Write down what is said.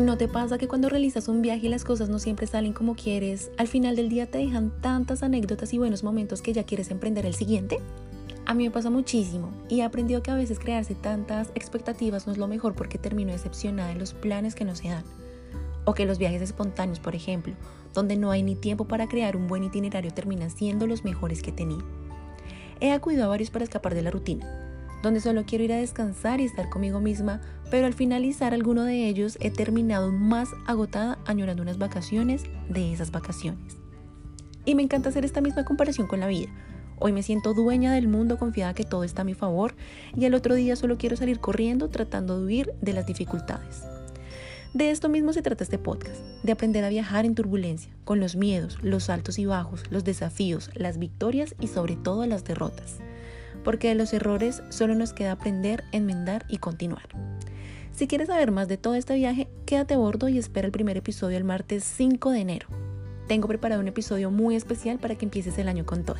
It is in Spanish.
¿No te pasa que cuando realizas un viaje las cosas no siempre salen como quieres, al final del día te dejan tantas anécdotas y buenos momentos que ya quieres emprender el siguiente? A mí me pasa muchísimo y he aprendido que a veces crearse tantas expectativas no es lo mejor porque termino decepcionada de los planes que no se dan. O que los viajes espontáneos, por ejemplo, donde no hay ni tiempo para crear un buen itinerario, terminan siendo los mejores que tenido. He acudido a varios para escapar de la rutina, donde solo quiero ir a descansar y estar conmigo misma, pero al finalizar alguno de ellos he terminado más agotada añorando unas vacaciones de esas vacaciones. Y me encanta hacer esta misma comparación con la vida. Hoy me siento dueña del mundo confiada que todo está a mi favor y el otro día solo quiero salir corriendo tratando de huir de las dificultades. De esto mismo se trata este podcast, de aprender a viajar en turbulencia, con los miedos, los altos y bajos, los desafíos, las victorias y sobre todo las derrotas porque de los errores solo nos queda aprender, enmendar y continuar. Si quieres saber más de todo este viaje, quédate a bordo y espera el primer episodio el martes 5 de enero. Tengo preparado un episodio muy especial para que empieces el año con todo.